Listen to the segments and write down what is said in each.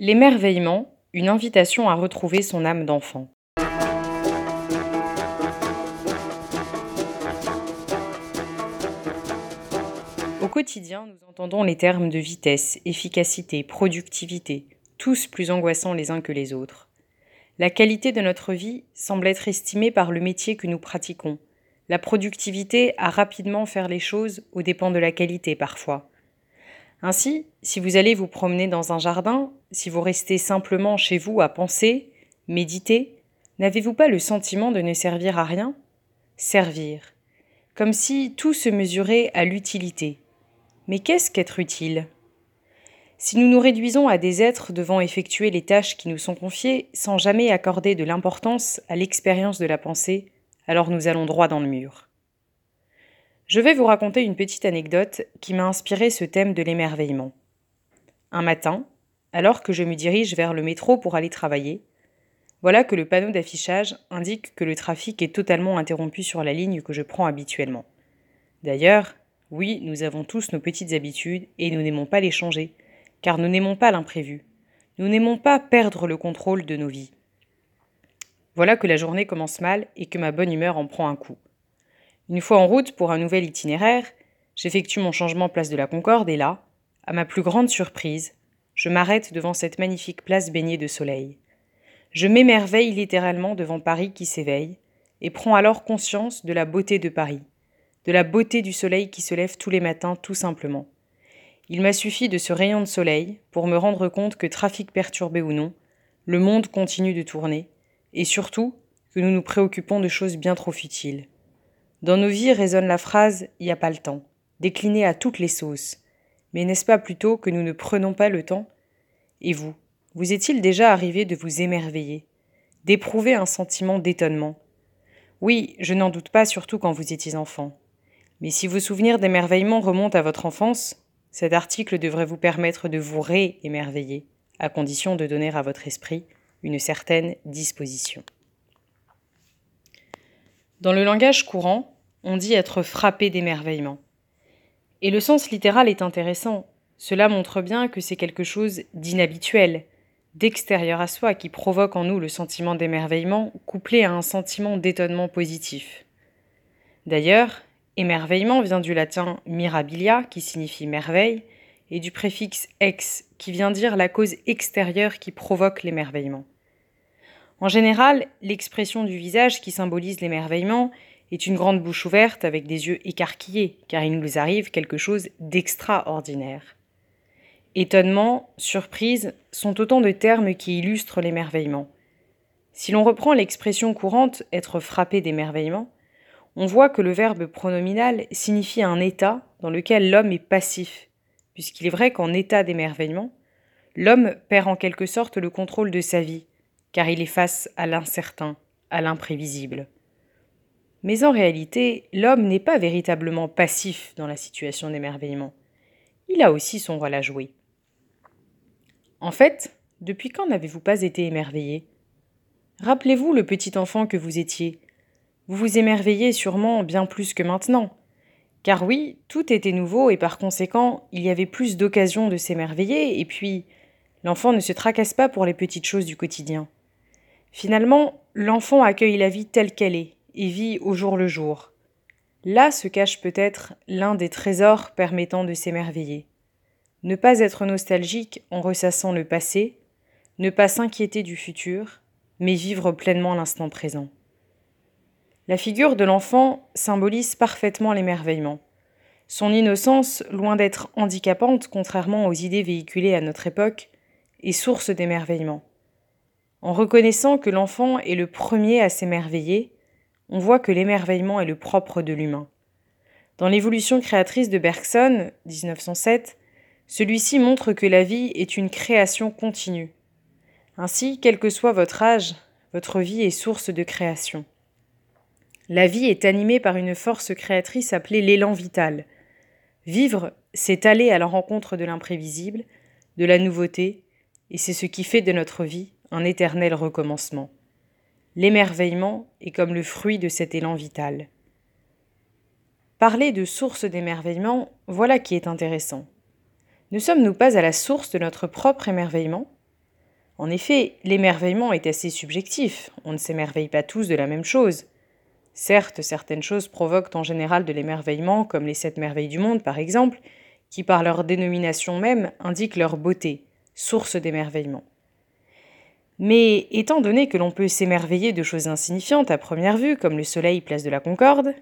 L'émerveillement, une invitation à retrouver son âme d'enfant. Au quotidien, nous entendons les termes de vitesse, efficacité, productivité, tous plus angoissants les uns que les autres. La qualité de notre vie semble être estimée par le métier que nous pratiquons. La productivité a rapidement faire les choses aux dépens de la qualité parfois. Ainsi, si vous allez vous promener dans un jardin, si vous restez simplement chez vous à penser, méditer, n'avez-vous pas le sentiment de ne servir à rien? Servir. Comme si tout se mesurait à l'utilité. Mais qu'est-ce qu'être utile? Si nous nous réduisons à des êtres devant effectuer les tâches qui nous sont confiées sans jamais accorder de l'importance à l'expérience de la pensée, alors nous allons droit dans le mur. Je vais vous raconter une petite anecdote qui m'a inspiré ce thème de l'émerveillement. Un matin, alors que je me dirige vers le métro pour aller travailler, voilà que le panneau d'affichage indique que le trafic est totalement interrompu sur la ligne que je prends habituellement. D'ailleurs, oui, nous avons tous nos petites habitudes et nous n'aimons pas les changer, car nous n'aimons pas l'imprévu. Nous n'aimons pas perdre le contrôle de nos vies. Voilà que la journée commence mal et que ma bonne humeur en prend un coup. Une fois en route pour un nouvel itinéraire, j'effectue mon changement place de la Concorde et là, à ma plus grande surprise, je m'arrête devant cette magnifique place baignée de soleil. Je m'émerveille littéralement devant Paris qui s'éveille, et prends alors conscience de la beauté de Paris, de la beauté du soleil qui se lève tous les matins tout simplement. Il m'a suffi de ce rayon de soleil pour me rendre compte que trafic perturbé ou non, le monde continue de tourner, et surtout que nous nous préoccupons de choses bien trop futiles. Dans nos vies résonne la phrase Il n'y a pas le temps, déclinée à toutes les sauces. Mais n'est-ce pas plutôt que nous ne prenons pas le temps? Et vous, vous est-il déjà arrivé de vous émerveiller, d'éprouver un sentiment d'étonnement? Oui, je n'en doute pas, surtout quand vous étiez enfant. Mais si vos souvenirs d'émerveillement remontent à votre enfance, cet article devrait vous permettre de vous ré-émerveiller, à condition de donner à votre esprit une certaine disposition. Dans le langage courant, on dit être frappé d'émerveillement. Et le sens littéral est intéressant. Cela montre bien que c'est quelque chose d'inhabituel, d'extérieur à soi, qui provoque en nous le sentiment d'émerveillement, couplé à un sentiment d'étonnement positif. D'ailleurs, émerveillement vient du latin mirabilia, qui signifie merveille, et du préfixe ex, qui vient dire la cause extérieure qui provoque l'émerveillement. En général, l'expression du visage qui symbolise l'émerveillement est une grande bouche ouverte avec des yeux écarquillés, car il nous arrive quelque chose d'extraordinaire. Étonnement, surprise sont autant de termes qui illustrent l'émerveillement. Si l'on reprend l'expression courante être frappé d'émerveillement, on voit que le verbe pronominal signifie un état dans lequel l'homme est passif, puisqu'il est vrai qu'en état d'émerveillement, l'homme perd en quelque sorte le contrôle de sa vie, car il est face à l'incertain, à l'imprévisible. Mais en réalité, l'homme n'est pas véritablement passif dans la situation d'émerveillement. Il a aussi son rôle à jouer. En fait, depuis quand n'avez-vous pas été émerveillé? Rappelez-vous le petit enfant que vous étiez. Vous vous émerveillez sûrement bien plus que maintenant. Car oui, tout était nouveau et par conséquent, il y avait plus d'occasions de s'émerveiller et puis l'enfant ne se tracasse pas pour les petites choses du quotidien. Finalement, l'enfant accueille la vie telle qu'elle est et vit au jour le jour. Là se cache peut-être l'un des trésors permettant de s'émerveiller. Ne pas être nostalgique en ressassant le passé, ne pas s'inquiéter du futur, mais vivre pleinement l'instant présent. La figure de l'enfant symbolise parfaitement l'émerveillement. Son innocence, loin d'être handicapante contrairement aux idées véhiculées à notre époque, est source d'émerveillement. En reconnaissant que l'enfant est le premier à s'émerveiller, on voit que l'émerveillement est le propre de l'humain. Dans l'évolution créatrice de Bergson, 1907, celui-ci montre que la vie est une création continue. Ainsi, quel que soit votre âge, votre vie est source de création. La vie est animée par une force créatrice appelée l'élan vital. Vivre, c'est aller à la rencontre de l'imprévisible, de la nouveauté, et c'est ce qui fait de notre vie un éternel recommencement. L'émerveillement est comme le fruit de cet élan vital. Parler de source d'émerveillement, voilà qui est intéressant. Ne sommes-nous pas à la source de notre propre émerveillement? En effet, l'émerveillement est assez subjectif, on ne s'émerveille pas tous de la même chose. Certes, certaines choses provoquent en général de l'émerveillement, comme les sept merveilles du monde par exemple, qui par leur dénomination même indiquent leur beauté, source d'émerveillement. Mais étant donné que l'on peut s'émerveiller de choses insignifiantes à première vue, comme le soleil place de la Concorde,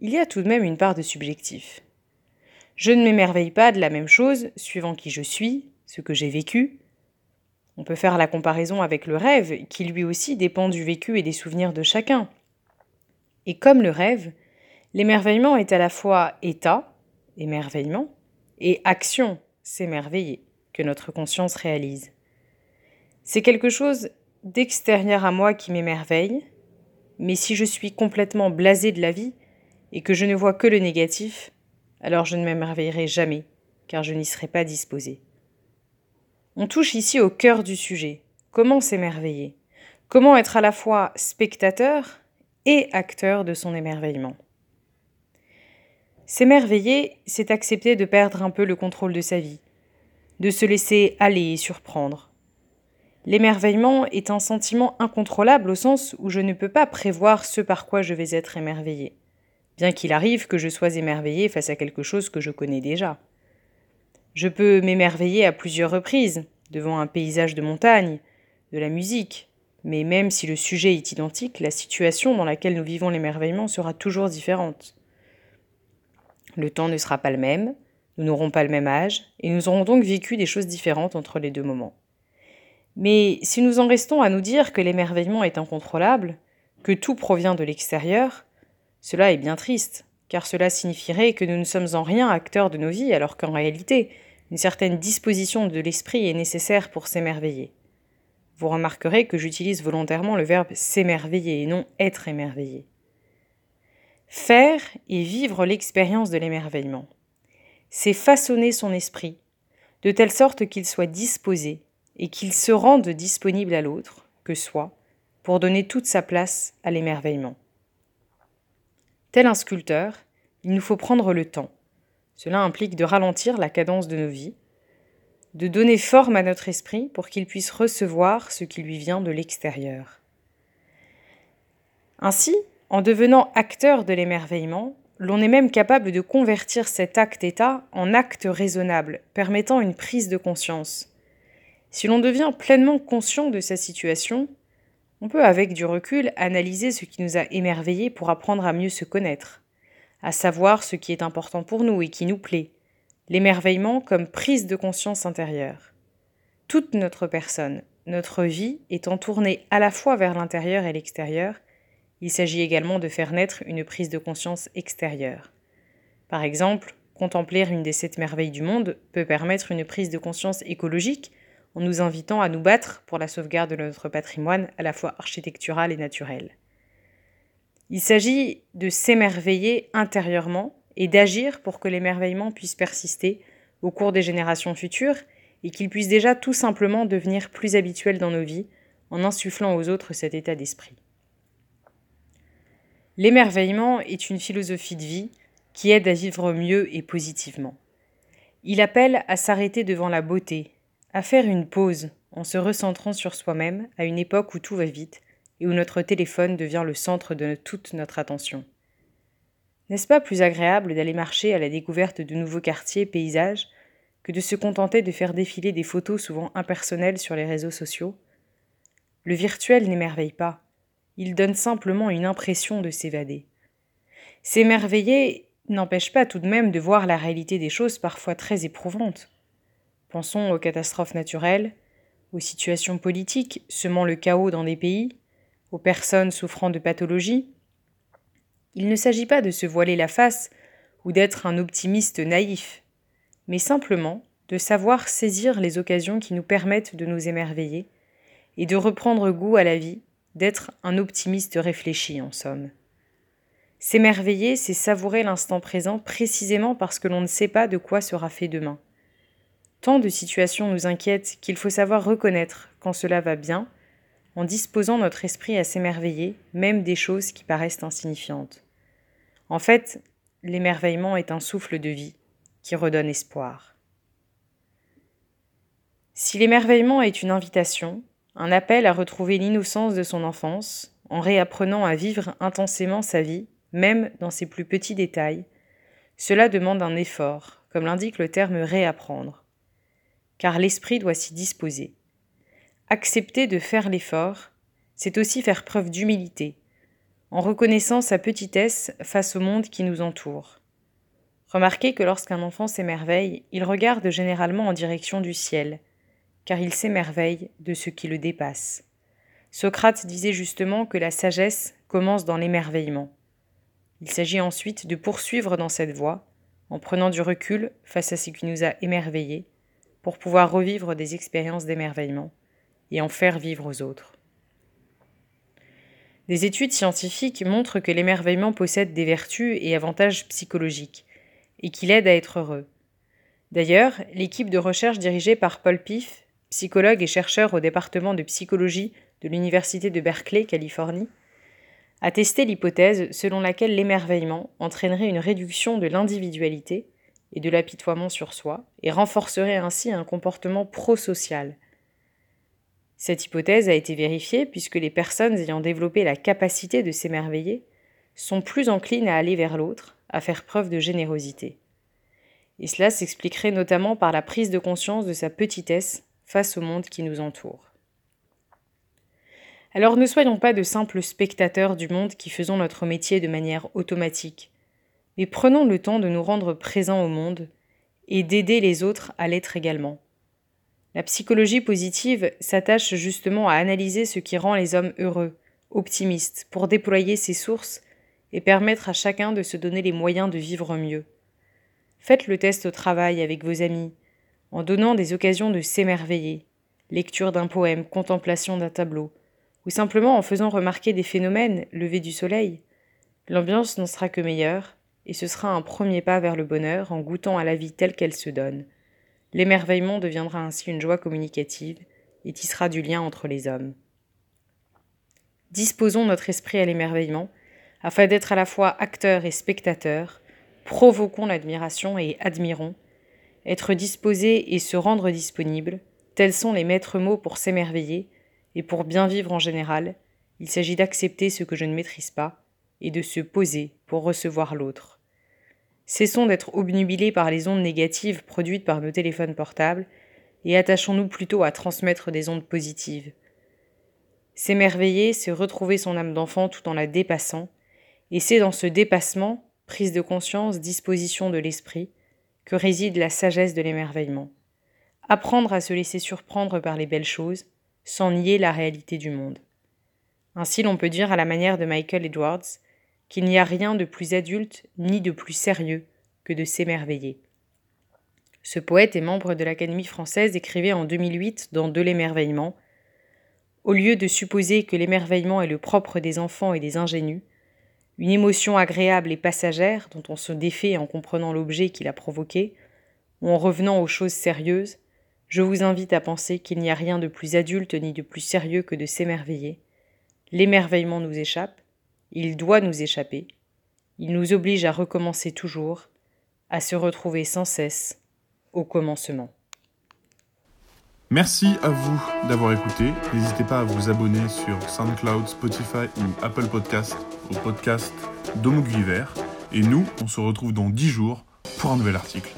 il y a tout de même une part de subjectif. Je ne m'émerveille pas de la même chose suivant qui je suis, ce que j'ai vécu, on peut faire la comparaison avec le rêve, qui lui aussi dépend du vécu et des souvenirs de chacun. Et comme le rêve, l'émerveillement est à la fois état, émerveillement, et action, s'émerveiller, que notre conscience réalise. C'est quelque chose d'extérieur à moi qui m'émerveille, mais si je suis complètement blasé de la vie et que je ne vois que le négatif, alors je ne m'émerveillerai jamais, car je n'y serai pas disposé. On touche ici au cœur du sujet. Comment s'émerveiller? Comment être à la fois spectateur et acteur de son émerveillement? S'émerveiller, c'est accepter de perdre un peu le contrôle de sa vie, de se laisser aller et surprendre. L'émerveillement est un sentiment incontrôlable au sens où je ne peux pas prévoir ce par quoi je vais être émerveillé, bien qu'il arrive que je sois émerveillé face à quelque chose que je connais déjà. Je peux m'émerveiller à plusieurs reprises, devant un paysage de montagne, de la musique, mais même si le sujet est identique, la situation dans laquelle nous vivons l'émerveillement sera toujours différente. Le temps ne sera pas le même, nous n'aurons pas le même âge, et nous aurons donc vécu des choses différentes entre les deux moments. Mais si nous en restons à nous dire que l'émerveillement est incontrôlable, que tout provient de l'extérieur, cela est bien triste, car cela signifierait que nous ne sommes en rien acteurs de nos vies, alors qu'en réalité, une certaine disposition de l'esprit est nécessaire pour s'émerveiller. Vous remarquerez que j'utilise volontairement le verbe s'émerveiller et non être émerveillé. Faire et vivre l'expérience de l'émerveillement. C'est façonner son esprit, de telle sorte qu'il soit disposé et qu'il se rende disponible à l'autre, que soit, pour donner toute sa place à l'émerveillement. Tel un sculpteur, il nous faut prendre le temps, cela implique de ralentir la cadence de nos vies, de donner forme à notre esprit pour qu'il puisse recevoir ce qui lui vient de l'extérieur. Ainsi, en devenant acteur de l'émerveillement, l'on est même capable de convertir cet acte-état en acte raisonnable, permettant une prise de conscience. Si l'on devient pleinement conscient de sa situation, on peut avec du recul analyser ce qui nous a émerveillés pour apprendre à mieux se connaître à savoir ce qui est important pour nous et qui nous plaît, l'émerveillement comme prise de conscience intérieure. Toute notre personne, notre vie étant tournée à la fois vers l'intérieur et l'extérieur, il s'agit également de faire naître une prise de conscience extérieure. Par exemple, contempler une des sept merveilles du monde peut permettre une prise de conscience écologique en nous invitant à nous battre pour la sauvegarde de notre patrimoine à la fois architectural et naturel. Il s'agit de s'émerveiller intérieurement et d'agir pour que l'émerveillement puisse persister au cours des générations futures et qu'il puisse déjà tout simplement devenir plus habituel dans nos vies en insufflant aux autres cet état d'esprit. L'émerveillement est une philosophie de vie qui aide à vivre mieux et positivement. Il appelle à s'arrêter devant la beauté, à faire une pause en se recentrant sur soi-même à une époque où tout va vite et où notre téléphone devient le centre de toute notre attention. N'est-ce pas plus agréable d'aller marcher à la découverte de nouveaux quartiers, paysages, que de se contenter de faire défiler des photos souvent impersonnelles sur les réseaux sociaux? Le virtuel n'émerveille pas, il donne simplement une impression de s'évader. S'émerveiller n'empêche pas tout de même de voir la réalité des choses parfois très éprouvantes. Pensons aux catastrophes naturelles, aux situations politiques semant le chaos dans des pays, aux personnes souffrant de pathologies. Il ne s'agit pas de se voiler la face ou d'être un optimiste naïf, mais simplement de savoir saisir les occasions qui nous permettent de nous émerveiller et de reprendre goût à la vie, d'être un optimiste réfléchi en somme. S'émerveiller, c'est savourer l'instant présent précisément parce que l'on ne sait pas de quoi sera fait demain. Tant de situations nous inquiètent qu'il faut savoir reconnaître quand cela va bien en disposant notre esprit à s'émerveiller, même des choses qui paraissent insignifiantes. En fait, l'émerveillement est un souffle de vie qui redonne espoir. Si l'émerveillement est une invitation, un appel à retrouver l'innocence de son enfance, en réapprenant à vivre intensément sa vie, même dans ses plus petits détails. Cela demande un effort, comme l'indique le terme réapprendre. Car l'esprit doit s'y disposer. Accepter de faire l'effort, c'est aussi faire preuve d'humilité, en reconnaissant sa petitesse face au monde qui nous entoure. Remarquez que lorsqu'un enfant s'émerveille, il regarde généralement en direction du ciel, car il s'émerveille de ce qui le dépasse. Socrate disait justement que la sagesse commence dans l'émerveillement. Il s'agit ensuite de poursuivre dans cette voie, en prenant du recul face à ce qui nous a émerveillés, pour pouvoir revivre des expériences d'émerveillement et en faire vivre aux autres. Des études scientifiques montrent que l'émerveillement possède des vertus et avantages psychologiques, et qu'il aide à être heureux. D'ailleurs, l'équipe de recherche dirigée par Paul Piff, psychologue et chercheur au département de psychologie de l'Université de Berkeley, Californie, a testé l'hypothèse selon laquelle l'émerveillement entraînerait une réduction de l'individualité et de l'apitoiement sur soi, et renforcerait ainsi un comportement prosocial. Cette hypothèse a été vérifiée puisque les personnes ayant développé la capacité de s'émerveiller sont plus enclines à aller vers l'autre, à faire preuve de générosité. Et cela s'expliquerait notamment par la prise de conscience de sa petitesse face au monde qui nous entoure. Alors ne soyons pas de simples spectateurs du monde qui faisons notre métier de manière automatique, mais prenons le temps de nous rendre présents au monde et d'aider les autres à l'être également. La psychologie positive s'attache justement à analyser ce qui rend les hommes heureux, optimistes, pour déployer ses sources et permettre à chacun de se donner les moyens de vivre mieux. Faites le test au travail avec vos amis, en donnant des occasions de s'émerveiller, lecture d'un poème, contemplation d'un tableau, ou simplement en faisant remarquer des phénomènes, lever du soleil. L'ambiance n'en sera que meilleure, et ce sera un premier pas vers le bonheur en goûtant à la vie telle qu'elle se donne. L'émerveillement deviendra ainsi une joie communicative et tissera du lien entre les hommes. Disposons notre esprit à l'émerveillement, afin d'être à la fois acteur et spectateur, provoquons l'admiration et admirons, être disposé et se rendre disponible, tels sont les maîtres mots pour s'émerveiller, et pour bien vivre en général, il s'agit d'accepter ce que je ne maîtrise pas, et de se poser pour recevoir l'autre. Cessons d'être obnubilés par les ondes négatives produites par nos téléphones portables et attachons-nous plutôt à transmettre des ondes positives. S'émerveiller, c'est retrouver son âme d'enfant tout en la dépassant, et c'est dans ce dépassement, prise de conscience, disposition de l'esprit, que réside la sagesse de l'émerveillement. Apprendre à se laisser surprendre par les belles choses, sans nier la réalité du monde. Ainsi l'on peut dire à la manière de Michael Edwards qu'il n'y a rien de plus adulte ni de plus sérieux que de s'émerveiller. Ce poète et membre de l'Académie française écrivait en 2008 dans De l'émerveillement Au lieu de supposer que l'émerveillement est le propre des enfants et des ingénus, une émotion agréable et passagère dont on se défait en comprenant l'objet qui l'a provoqué, ou en revenant aux choses sérieuses, je vous invite à penser qu'il n'y a rien de plus adulte ni de plus sérieux que de s'émerveiller. L'émerveillement nous échappe, il doit nous échapper. Il nous oblige à recommencer toujours, à se retrouver sans cesse au commencement. Merci à vous d'avoir écouté. N'hésitez pas à vous abonner sur SoundCloud, Spotify ou Apple Podcast au podcast d'Homo Et nous, on se retrouve dans 10 jours pour un nouvel article.